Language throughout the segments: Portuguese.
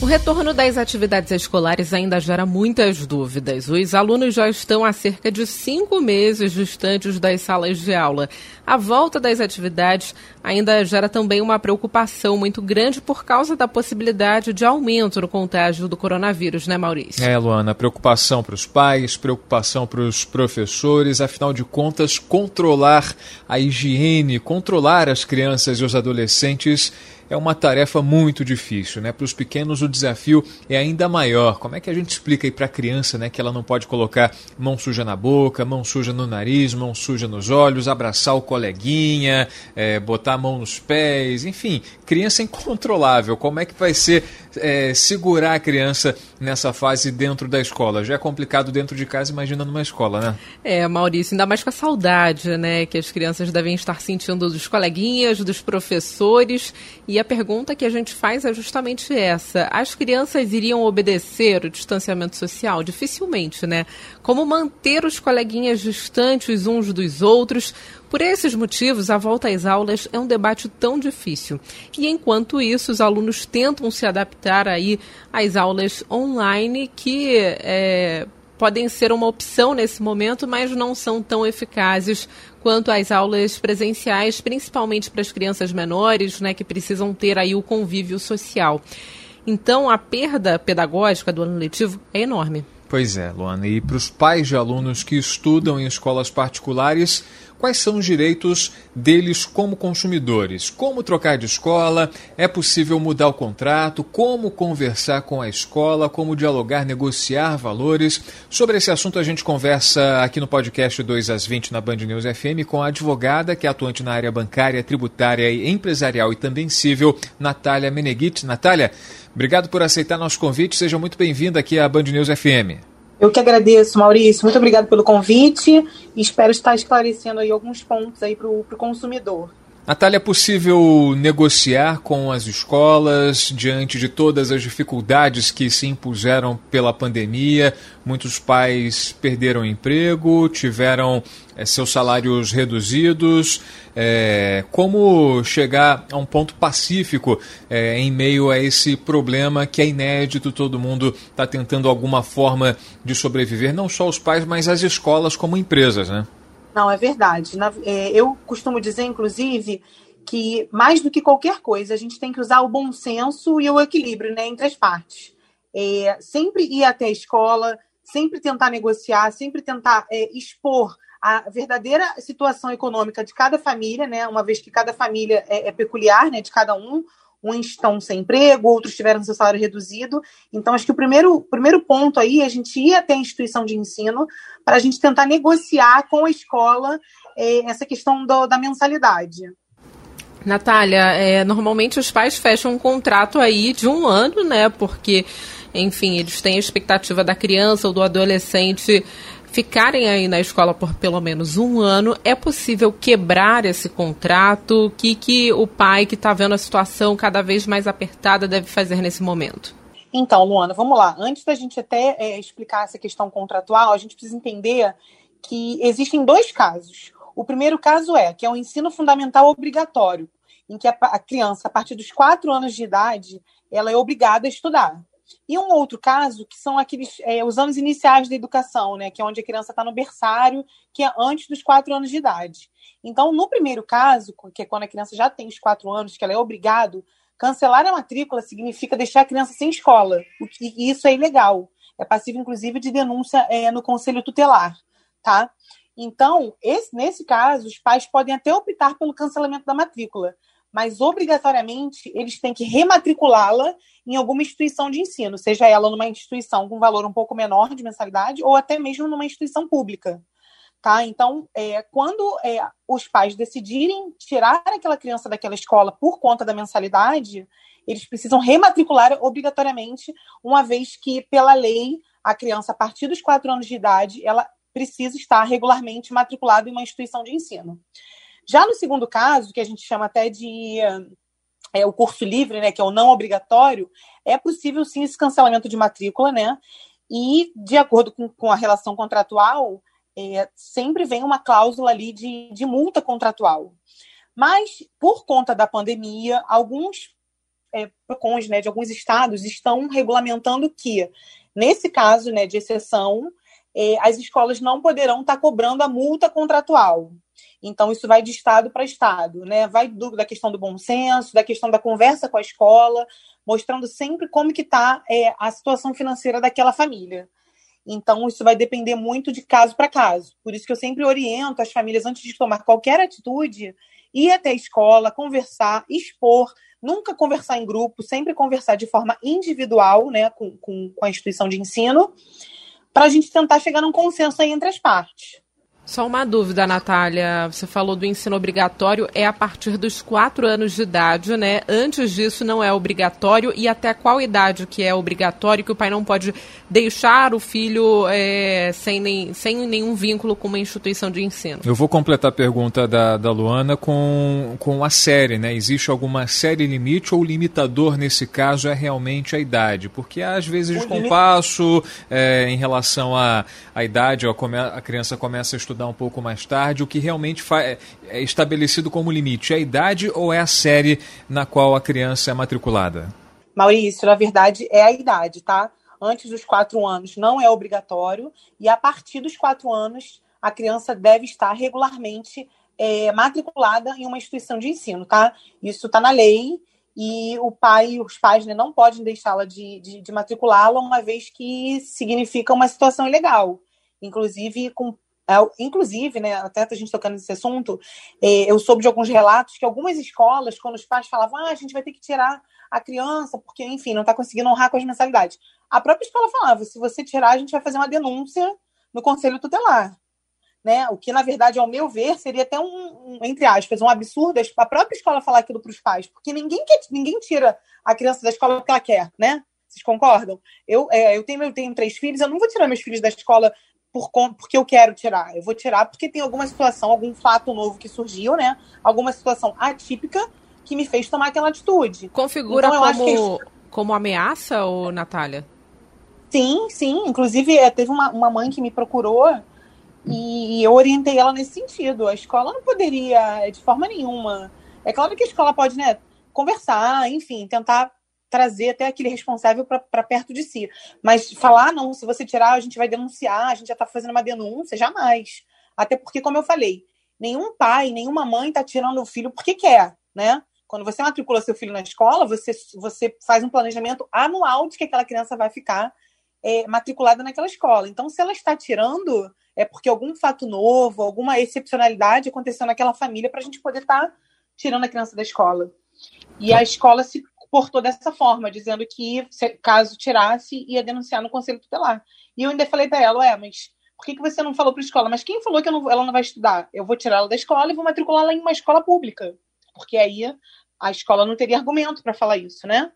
O retorno das atividades escolares ainda gera muitas dúvidas. Os alunos já estão há cerca de cinco meses distantes das salas de aula. A volta das atividades ainda gera também uma preocupação muito grande por causa da possibilidade de aumento no contágio do coronavírus, né, Maurício? É, Luana, preocupação para os pais, preocupação para os professores, afinal de contas, controlar a higiene, controlar as crianças e os adolescentes é uma tarefa muito difícil, né? Para os pequenos o desafio é ainda maior. Como é que a gente explica aí para a criança, né, que ela não pode colocar mão suja na boca, mão suja no nariz, mão suja nos olhos, abraçar o coleguinha, é, botar mão nos pés, enfim, criança incontrolável. Como é que vai ser é, segurar a criança nessa fase dentro da escola? Já é complicado dentro de casa, imagina numa escola, né? É, Maurício, ainda mais com a saudade, né, que as crianças devem estar sentindo dos coleguinhas, dos professores e a pergunta que a gente faz é justamente essa: as crianças iriam obedecer o distanciamento social? Dificilmente, né? Como manter os coleguinhas distantes uns dos outros? Por esses motivos, a volta às aulas é um debate tão difícil. E enquanto isso, os alunos tentam se adaptar aí às aulas online que é, podem ser uma opção nesse momento, mas não são tão eficazes quanto às aulas presenciais, principalmente para as crianças menores, né, que precisam ter aí o convívio social. Então, a perda pedagógica do ano letivo é enorme. Pois é, Luana. E para os pais de alunos que estudam em escolas particulares, quais são os direitos deles como consumidores? Como trocar de escola? É possível mudar o contrato? Como conversar com a escola? Como dialogar, negociar valores? Sobre esse assunto a gente conversa aqui no podcast 2 às 20 na Band News FM com a advogada que é atuante na área bancária, tributária e empresarial e também civil, Natália Meneghit. Natália, Obrigado por aceitar nosso convite. Seja muito bem-vinda aqui à Band News FM. Eu que agradeço, Maurício. Muito obrigado pelo convite espero estar esclarecendo aí alguns pontos aí para o consumidor. Natália, é possível negociar com as escolas diante de todas as dificuldades que se impuseram pela pandemia? Muitos pais perderam emprego, tiveram é, seus salários reduzidos. É, como chegar a um ponto pacífico é, em meio a esse problema que é inédito? Todo mundo está tentando alguma forma de sobreviver, não só os pais, mas as escolas como empresas, né? Não, é verdade. Na, é, eu costumo dizer, inclusive, que mais do que qualquer coisa, a gente tem que usar o bom senso e o equilíbrio né, entre as partes. É, sempre ir até a escola, sempre tentar negociar, sempre tentar é, expor a verdadeira situação econômica de cada família, né? Uma vez que cada família é, é peculiar, né? De cada um, uns estão sem emprego, outros tiveram seu salário reduzido. Então, acho que o primeiro, primeiro ponto aí é a gente ir até a instituição de ensino para a gente tentar negociar com a escola é, essa questão do, da mensalidade. Natália, é, normalmente os pais fecham um contrato aí de um ano, né? Porque, enfim, eles têm a expectativa da criança ou do adolescente ficarem aí na escola por pelo menos um ano, é possível quebrar esse contrato? O que, que o pai que está vendo a situação cada vez mais apertada deve fazer nesse momento? Então, Luana, vamos lá. Antes da gente até é, explicar essa questão contratual, a gente precisa entender que existem dois casos. O primeiro caso é que é o ensino fundamental obrigatório, em que a, a criança, a partir dos quatro anos de idade, ela é obrigada a estudar. E um outro caso, que são aqueles é, os anos iniciais da educação, né? Que é onde a criança está no berçário, que é antes dos quatro anos de idade. Então, no primeiro caso, que é quando a criança já tem os quatro anos, que ela é obrigado, cancelar a matrícula significa deixar a criança sem escola. E isso é ilegal. É passivo, inclusive, de denúncia é, no conselho tutelar, tá? Então, esse, nesse caso, os pais podem até optar pelo cancelamento da matrícula, mas obrigatoriamente eles têm que rematriculá-la em alguma instituição de ensino, seja ela numa instituição com valor um pouco menor de mensalidade ou até mesmo numa instituição pública. Tá? Então, é, quando é, os pais decidirem tirar aquela criança daquela escola por conta da mensalidade, eles precisam rematricular obrigatoriamente, uma vez que, pela lei, a criança, a partir dos quatro anos de idade, ela precisa estar regularmente matriculada em uma instituição de ensino. Já no segundo caso, que a gente chama até de é, o curso livre, né, que é o não obrigatório, é possível sim esse cancelamento de matrícula, né? E, de acordo com, com a relação contratual, é, sempre vem uma cláusula ali de, de multa contratual. Mas, por conta da pandemia, alguns é, PROCONs né, de alguns estados estão regulamentando que, nesse caso né, de exceção, é, as escolas não poderão estar cobrando a multa contratual. Então, isso vai de estado para estado, né? Vai do, da questão do bom senso, da questão da conversa com a escola, mostrando sempre como que está é, a situação financeira daquela família. Então, isso vai depender muito de caso para caso. Por isso que eu sempre oriento as famílias, antes de tomar qualquer atitude, ir até a escola, conversar, expor, nunca conversar em grupo, sempre conversar de forma individual né, com, com, com a instituição de ensino, para a gente tentar chegar num consenso aí entre as partes. Só uma dúvida, Natália. Você falou do ensino obrigatório, é a partir dos quatro anos de idade, né? Antes disso não é obrigatório. E até qual idade que é obrigatório que o pai não pode deixar o filho é, sem, nem, sem nenhum vínculo com uma instituição de ensino? Eu vou completar a pergunta da, da Luana com, com a série, né? Existe alguma série limite ou limitador nesse caso é realmente a idade? Porque às vezes descompasso é, em relação à, à idade, a, a criança começa a estudar estudar um pouco mais tarde, o que realmente é, é estabelecido como limite? É a idade ou é a série na qual a criança é matriculada? Maurício, na verdade é a idade, tá? Antes dos quatro anos não é obrigatório e a partir dos quatro anos a criança deve estar regularmente é, matriculada em uma instituição de ensino, tá? Isso está na lei e o pai, os pais né, não podem deixá-la de, de, de matriculá-la, uma vez que significa uma situação ilegal, inclusive com inclusive, né, até a gente tocando nesse assunto, é, eu soube de alguns relatos que algumas escolas, quando os pais falavam, ah, a gente vai ter que tirar a criança, porque, enfim, não está conseguindo honrar com as mensalidades. A própria escola falava, se você tirar, a gente vai fazer uma denúncia no conselho tutelar. Né? O que, na verdade, ao meu ver, seria até um, um entre aspas, um absurdo a própria escola falar aquilo para os pais, porque ninguém, quer, ninguém tira a criança da escola porque ela quer, né? Vocês concordam? Eu, é, eu, tenho, eu tenho três filhos, eu não vou tirar meus filhos da escola por, porque eu quero tirar. Eu vou tirar porque tem alguma situação, algum fato novo que surgiu, né? Alguma situação atípica que me fez tomar aquela atitude. Configura então, como, que... como ameaça, ou Natália? Sim, sim. Inclusive, é, teve uma, uma mãe que me procurou e eu orientei ela nesse sentido. A escola não poderia, de forma nenhuma. É claro que a escola pode, né, conversar, enfim, tentar trazer até aquele responsável para perto de si. Mas falar, não, se você tirar, a gente vai denunciar, a gente já está fazendo uma denúncia, jamais. Até porque, como eu falei, nenhum pai, nenhuma mãe está tirando o filho porque quer, né? Quando você matricula seu filho na escola, você, você faz um planejamento anual de que aquela criança vai ficar é, matriculada naquela escola. Então, se ela está tirando, é porque algum fato novo, alguma excepcionalidade aconteceu naquela família para a gente poder estar tá tirando a criança da escola. E a escola se portou dessa forma, dizendo que, caso tirasse, ia denunciar no conselho tutelar. E eu ainda falei para ela, ué, mas por que, que você não falou para a escola? Mas quem falou que não, ela não vai estudar? Eu vou tirar ela da escola e vou matriculá-la em uma escola pública. Porque aí a escola não teria argumento para falar isso, né?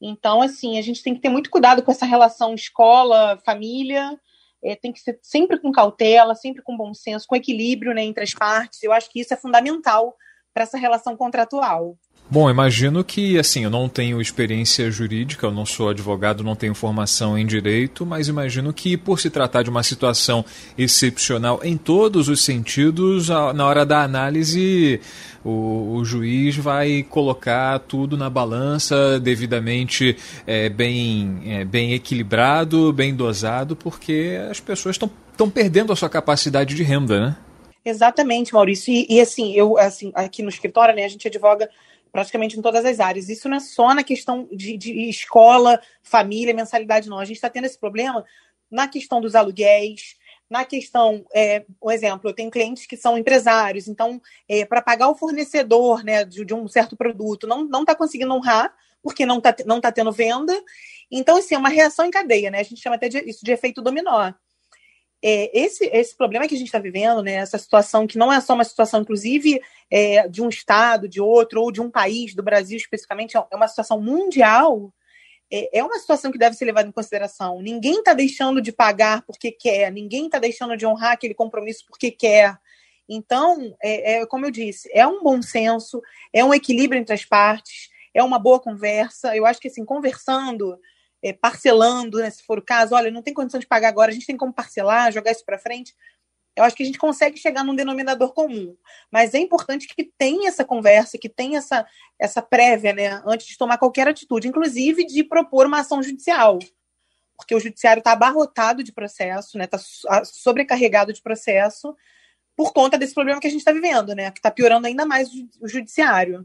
Então, assim, a gente tem que ter muito cuidado com essa relação escola-família. É, tem que ser sempre com cautela, sempre com bom senso, com equilíbrio né, entre as partes. Eu acho que isso é fundamental para essa relação contratual. Bom, imagino que, assim, eu não tenho experiência jurídica, eu não sou advogado, não tenho formação em direito, mas imagino que, por se tratar de uma situação excepcional em todos os sentidos, na hora da análise, o, o juiz vai colocar tudo na balança devidamente é, bem, é, bem equilibrado, bem dosado, porque as pessoas estão perdendo a sua capacidade de renda, né? Exatamente, Maurício. E, e, assim, eu assim, aqui no escritório, né, a gente advoga praticamente em todas as áreas. Isso não é só na questão de, de escola, família, mensalidade, não. A gente está tendo esse problema na questão dos aluguéis, na questão, é, um exemplo, eu tenho clientes que são empresários, então, é, para pagar o fornecedor né, de, de, um certo produto, não está conseguindo honrar, porque não está não tá tendo venda. Então, assim, é uma reação em cadeia, né? A gente chama até de, isso de efeito dominó é, esse, esse problema que a gente está vivendo, né, essa situação que não é só uma situação, inclusive, é, de um estado, de outro, ou de um país, do Brasil especificamente, é uma situação mundial, é, é uma situação que deve ser levada em consideração. Ninguém está deixando de pagar porque quer, ninguém está deixando de honrar aquele compromisso porque quer. Então, é, é, como eu disse, é um bom senso, é um equilíbrio entre as partes, é uma boa conversa. Eu acho que, assim, conversando, é, parcelando, né, se for o caso, olha, não tem condição de pagar agora, a gente tem como parcelar, jogar isso para frente. Eu acho que a gente consegue chegar num denominador comum. Mas é importante que tenha essa conversa, que tenha essa, essa prévia, né, antes de tomar qualquer atitude, inclusive de propor uma ação judicial. Porque o judiciário está abarrotado de processo, está né, tá sobrecarregado de processo, por conta desse problema que a gente está vivendo, né? Que está piorando ainda mais o judiciário.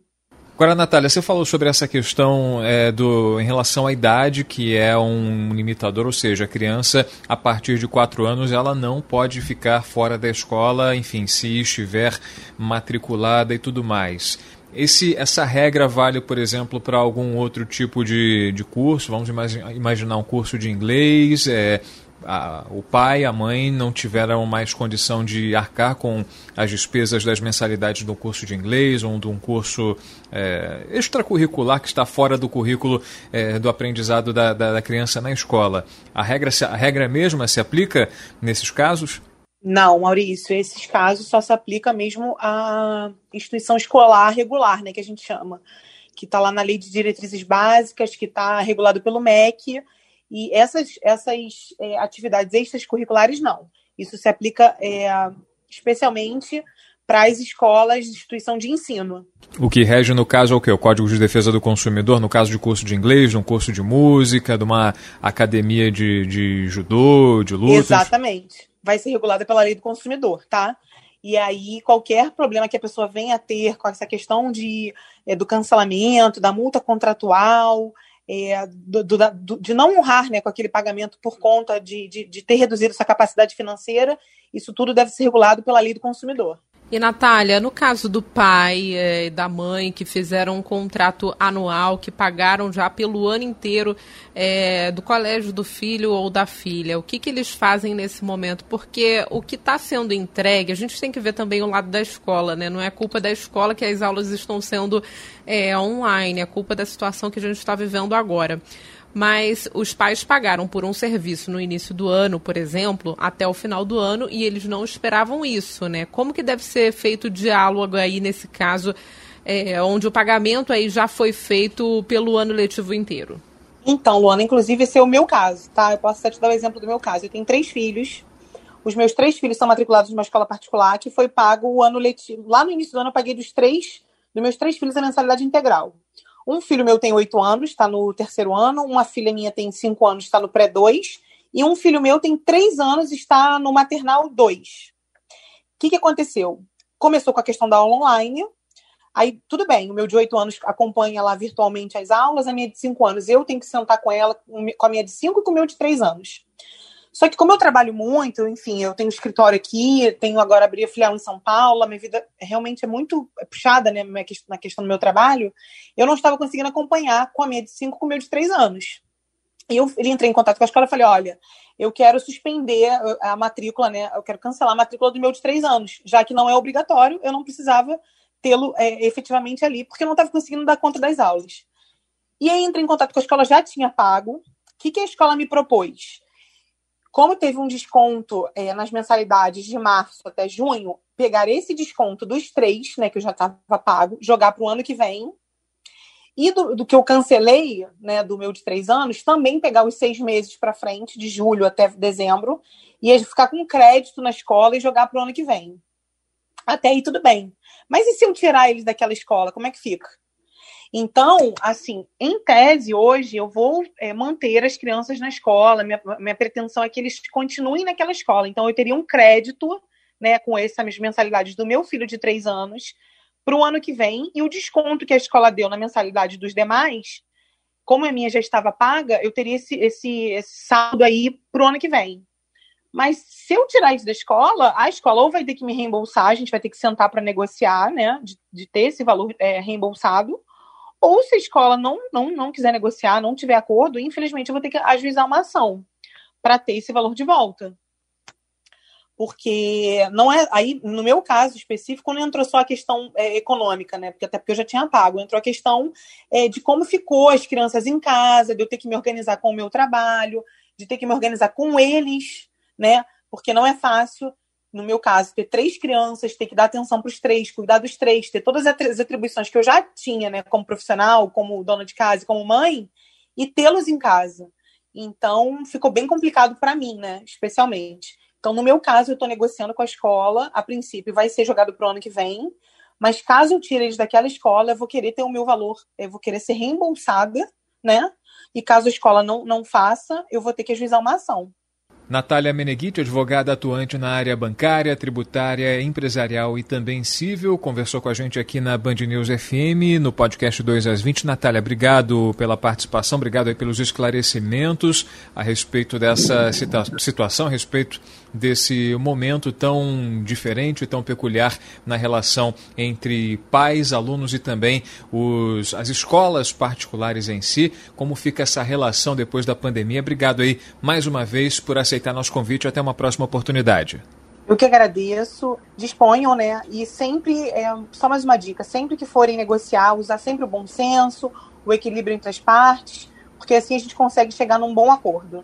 Agora, Natália, você falou sobre essa questão é, do, em relação à idade, que é um limitador, ou seja, a criança, a partir de 4 anos, ela não pode ficar fora da escola, enfim, se estiver matriculada e tudo mais. Esse, essa regra vale, por exemplo, para algum outro tipo de, de curso? Vamos imaginar um curso de inglês, é, a, o pai, a mãe não tiveram mais condição de arcar com as despesas das mensalidades do curso de inglês ou de um curso é, extracurricular que está fora do currículo é, do aprendizado da, da, da, criança na escola. A regra, a regra mesma se aplica nesses casos? Não, Maurício, esses casos só se aplica mesmo à instituição escolar regular, né, que a gente chama, que está lá na lei de diretrizes básicas, que está regulado pelo MEC, e essas, essas é, atividades extracurriculares, não. Isso se aplica é, especialmente para as escolas de instituição de ensino. O que rege, no caso, é o quê? O Código de Defesa do Consumidor, no caso de curso de inglês, de um curso de música, de uma academia de, de judô, de luta? Exatamente. Vai ser regulada pela lei do consumidor, tá? E aí, qualquer problema que a pessoa venha a ter com essa questão de, é, do cancelamento, da multa contratual, é, do, do, do, de não honrar né, com aquele pagamento por conta de, de, de ter reduzido sua capacidade financeira, isso tudo deve ser regulado pela lei do consumidor. E Natália, no caso do pai é, e da mãe que fizeram um contrato anual, que pagaram já pelo ano inteiro é, do colégio do filho ou da filha, o que, que eles fazem nesse momento? Porque o que está sendo entregue, a gente tem que ver também o lado da escola, né? Não é culpa da escola que as aulas estão sendo é, online, é culpa da situação que a gente está vivendo agora mas os pais pagaram por um serviço no início do ano, por exemplo, até o final do ano, e eles não esperavam isso, né? Como que deve ser feito o diálogo aí nesse caso, é, onde o pagamento aí já foi feito pelo ano letivo inteiro? Então, Luana, inclusive esse é o meu caso, tá? Eu posso até te dar o exemplo do meu caso. Eu tenho três filhos. Os meus três filhos são matriculados numa escola particular que foi pago o ano letivo. Lá no início do ano eu paguei dos três, dos meus três filhos a mensalidade integral. Um filho meu tem oito anos, está no terceiro ano. Uma filha minha tem cinco anos, está no pré-2. E um filho meu tem três anos, está no maternal 2. O que, que aconteceu? Começou com a questão da aula online. Aí, tudo bem, o meu de oito anos acompanha lá virtualmente as aulas, a minha de cinco anos eu tenho que sentar com ela, com a minha de cinco e com o meu de três anos. Só que como eu trabalho muito, enfim, eu tenho escritório aqui, tenho agora abrir filial em São Paulo, a minha vida realmente é muito puxada né, na questão do meu trabalho, eu não estava conseguindo acompanhar com a minha de 5 com o meu de 3 anos. E eu entrei em contato com a escola e falei, olha, eu quero suspender a matrícula, né? Eu quero cancelar a matrícula do meu de 3 anos, já que não é obrigatório, eu não precisava tê-lo é, efetivamente ali, porque eu não estava conseguindo dar conta das aulas. E aí entrei em contato com a escola, já tinha pago. O que, que a escola me propôs? Como teve um desconto é, nas mensalidades de março até junho, pegar esse desconto dos três, né, que eu já estava pago, jogar para o ano que vem. E do, do, que eu cancelei, né, do meu de três anos, também pegar os seis meses para frente, de julho até dezembro, e ficar com crédito na escola e jogar para o ano que vem. Até aí tudo bem. Mas e se eu tirar eles daquela escola, como é que fica? Então, assim, em tese, hoje eu vou é, manter as crianças na escola, minha, minha pretensão é que eles continuem naquela escola. Então, eu teria um crédito né, com essas mensalidades do meu filho de três anos para o ano que vem, e o desconto que a escola deu na mensalidade dos demais, como a minha já estava paga, eu teria esse, esse, esse saldo aí para o ano que vem. Mas se eu tirar isso da escola, a escola ou vai ter que me reembolsar, a gente vai ter que sentar para negociar, né, de, de, ter esse valor é, reembolsado, ou se a escola não, não, não quiser negociar, não tiver acordo, infelizmente eu vou ter que ajuizar uma ação para ter esse valor de volta. Porque não é. Aí, no meu caso específico, não entrou só a questão é, econômica, né? Porque até porque eu já tinha pago, entrou a questão é, de como ficou as crianças em casa, de eu ter que me organizar com o meu trabalho, de ter que me organizar com eles, né? Porque não é fácil no meu caso, ter três crianças, ter que dar atenção para os três, cuidar dos três, ter todas as atribuições que eu já tinha, né, como profissional, como dona de casa como mãe, e tê-los em casa. Então, ficou bem complicado para mim, né, especialmente. Então, no meu caso, eu estou negociando com a escola, a princípio vai ser jogado para o ano que vem, mas caso eu tire eles daquela escola, eu vou querer ter o meu valor, eu vou querer ser reembolsada, né? E caso a escola não, não faça, eu vou ter que ajuizar uma ação. Natália Meneghiti, advogada atuante na área bancária, tributária, empresarial e também civil, conversou com a gente aqui na Band News FM, no podcast 2 às 20. Natália, obrigado pela participação, obrigado pelos esclarecimentos a respeito dessa situação, a respeito desse momento tão diferente e tão peculiar na relação entre pais, alunos e também os, as escolas particulares em si. Como fica essa relação depois da pandemia? Obrigado aí mais uma vez por aceitar nosso convite. Até uma próxima oportunidade. Eu que agradeço. Disponham, né? E sempre, é, só mais uma dica: sempre que forem negociar, usar sempre o bom senso, o equilíbrio entre as partes, porque assim a gente consegue chegar num bom acordo.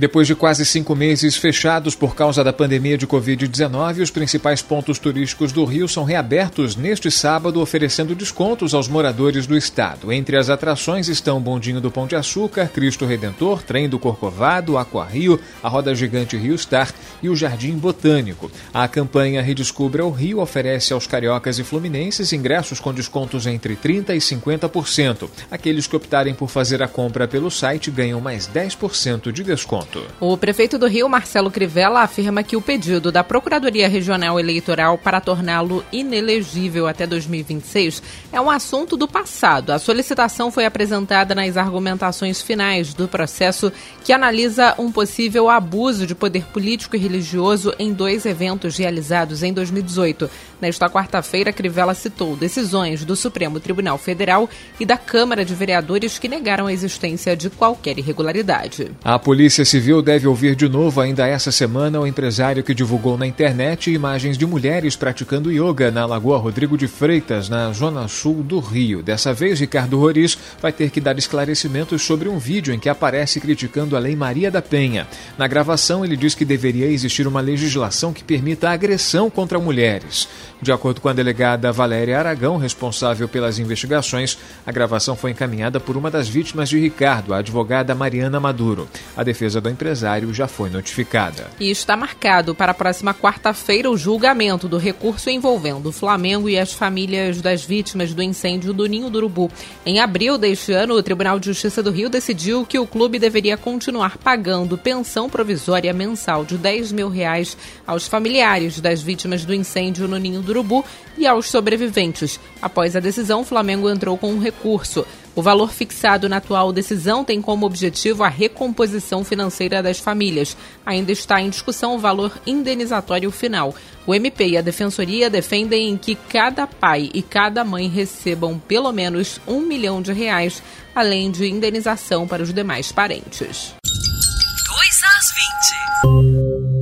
Depois de quase cinco meses fechados por causa da pandemia de Covid-19, os principais pontos turísticos do Rio são reabertos neste sábado, oferecendo descontos aos moradores do estado. Entre as atrações estão Bondinho do Pão de Açúcar, Cristo Redentor, Trem do Corcovado, Aqua Rio, a Roda Gigante Rio Star e o Jardim Botânico. A campanha Redescubra o Rio oferece aos cariocas e fluminenses ingressos com descontos entre 30% e 50%. Aqueles que optarem por fazer a compra pelo site ganham mais 10% de desconto. O prefeito do Rio, Marcelo Crivella, afirma que o pedido da Procuradoria Regional Eleitoral para torná-lo inelegível até 2026 é um assunto do passado. A solicitação foi apresentada nas argumentações finais do processo que analisa um possível abuso de poder político e religioso em dois eventos realizados em 2018. Nesta quarta-feira, Crivella citou decisões do Supremo Tribunal Federal e da Câmara de Vereadores que negaram a existência de qualquer irregularidade. A Polícia Civil deve ouvir de novo ainda essa semana o empresário que divulgou na internet imagens de mulheres praticando yoga na Lagoa Rodrigo de Freitas, na zona sul do Rio. Dessa vez, Ricardo Roriz vai ter que dar esclarecimentos sobre um vídeo em que aparece criticando a Lei Maria da Penha. Na gravação, ele diz que deveria existir uma legislação que permita agressão contra mulheres. De acordo com a delegada Valéria Aragão, responsável pelas investigações, a gravação foi encaminhada por uma das vítimas de Ricardo, a advogada Mariana Maduro. A defesa do empresário já foi notificada. E está marcado para a próxima quarta-feira o julgamento do recurso envolvendo o Flamengo e as famílias das vítimas do incêndio do Ninho do Urubu. Em abril deste ano, o Tribunal de Justiça do Rio decidiu que o clube deveria continuar pagando pensão provisória mensal de 10 mil reais aos familiares das vítimas do incêndio no Ninho do Urubu e aos sobreviventes. Após a decisão, o Flamengo entrou com um recurso. O valor fixado na atual decisão tem como objetivo a recomposição financeira das famílias. Ainda está em discussão o valor indenizatório final. O MP e a Defensoria defendem que cada pai e cada mãe recebam pelo menos um milhão de reais, além de indenização para os demais parentes. 2 às 20.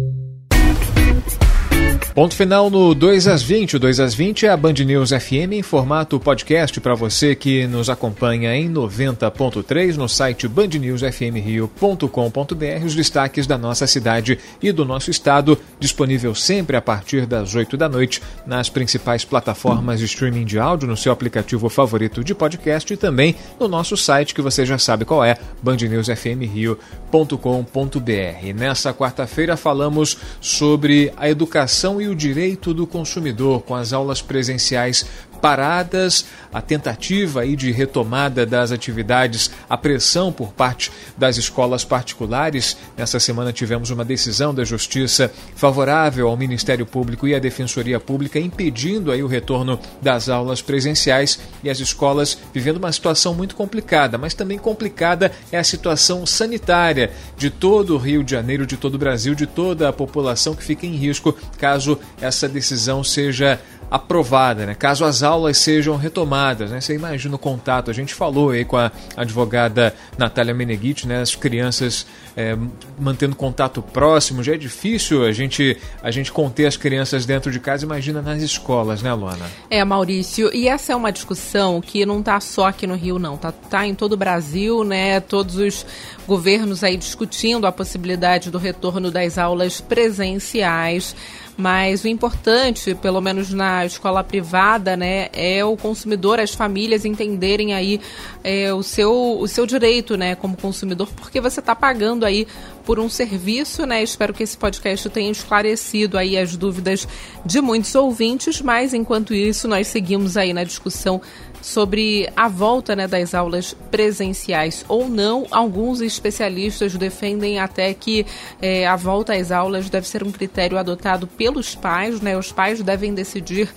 Ponto final no 2 às 20. O 2 às 20 é a Band News FM em formato podcast para você que nos acompanha em 90.3 no site bandnewsfmrio.com.br. Os destaques da nossa cidade e do nosso estado, disponível sempre a partir das 8 da noite nas principais plataformas de streaming de áudio, no seu aplicativo favorito de podcast e também no nosso site que você já sabe qual é, bandnewsfmrio.com.br. Nessa quarta-feira falamos sobre a educação e o direito do consumidor com as aulas presenciais paradas, a tentativa aí de retomada das atividades, a pressão por parte das escolas particulares. Nessa semana tivemos uma decisão da Justiça favorável ao Ministério Público e à Defensoria Pública impedindo aí o retorno das aulas presenciais e as escolas vivendo uma situação muito complicada, mas também complicada é a situação sanitária de todo o Rio de Janeiro, de todo o Brasil, de toda a população que fica em risco caso essa decisão seja aprovada, né? caso as aulas sejam retomadas. Né? Você imagina o contato. A gente falou aí com a advogada Natália Meneghitti, né? as crianças é, mantendo contato próximo. Já é difícil a gente, a gente conter as crianças dentro de casa, imagina nas escolas, né, Luana? É, Maurício, e essa é uma discussão que não está só aqui no Rio, não. Está tá em todo o Brasil, né? Todos os governos aí discutindo a possibilidade do retorno das aulas presenciais. Mas o importante, pelo menos na escola privada, né, é o consumidor, as famílias entenderem aí é, o, seu, o seu direito, né, como consumidor, porque você está pagando aí por um serviço, né? Espero que esse podcast tenha esclarecido aí as dúvidas de muitos ouvintes, mas enquanto isso, nós seguimos aí na discussão sobre a volta né, das aulas presenciais ou não. Alguns especialistas defendem até que é, a volta às aulas deve ser um critério adotado pelos pais, né? Os pais devem decidir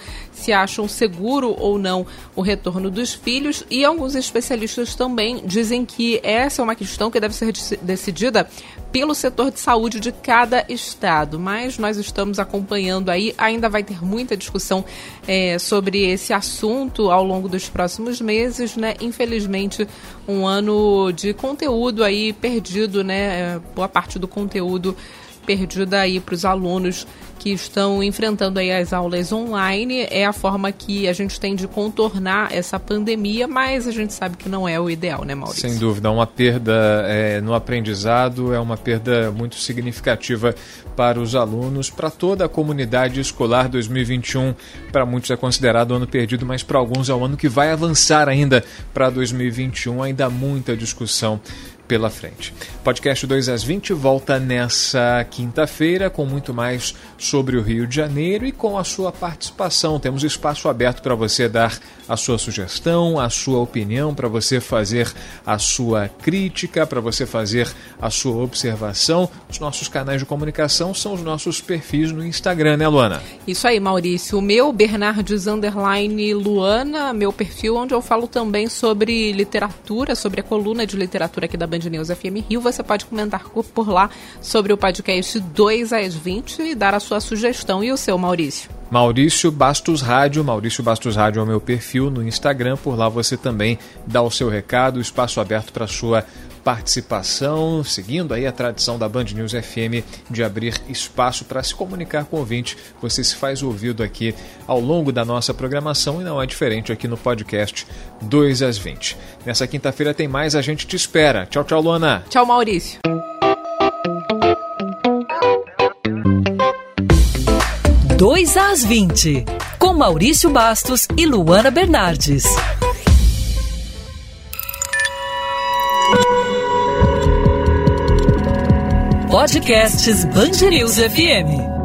se acham seguro ou não o retorno dos filhos e alguns especialistas também dizem que essa é uma questão que deve ser decidida pelo setor de saúde de cada estado. Mas nós estamos acompanhando aí, ainda vai ter muita discussão é, sobre esse assunto ao longo dos próximos meses, né? Infelizmente, um ano de conteúdo aí perdido, né? É, boa parte do conteúdo perdida aí para os alunos que estão enfrentando aí as aulas online. É a forma que a gente tem de contornar essa pandemia, mas a gente sabe que não é o ideal, né, Maurício? Sem dúvida, uma perda é, no aprendizado é uma perda muito significativa para os alunos, para toda a comunidade escolar 2021. Para muitos é considerado ano perdido, mas para alguns é o ano que vai avançar ainda para 2021. Ainda há muita discussão pela frente. Podcast 2 às 20 volta nessa quinta-feira com muito mais sobre o Rio de Janeiro e com a sua participação. Temos espaço aberto para você dar a sua sugestão, a sua opinião, para você fazer a sua crítica, para você fazer a sua observação. Os nossos canais de comunicação são os nossos perfis no Instagram, né, Luana? Isso aí, Maurício. O meu, Bernardes Underline Luana, meu perfil, onde eu falo também sobre literatura, sobre a coluna de literatura aqui da Band Band News FM Rio. Você pode comentar por lá sobre o podcast 2 às 20 e dar a sua sugestão. E o seu, Maurício? Maurício Bastos Rádio. Maurício Bastos Rádio é o meu perfil no Instagram. Por lá você também dá o seu recado, espaço aberto para sua participação, seguindo aí a tradição da Band News FM de abrir espaço para se comunicar com o ouvinte. Você se faz ouvido aqui ao longo da nossa programação e não é diferente aqui no podcast 2 às 20. Nessa quinta-feira tem mais, a gente te espera. Tchau, tchau, Luana. Tchau, Maurício. Dois às 20, com Maurício Bastos e Luana Bernardes. Podcasts Bangerils FM.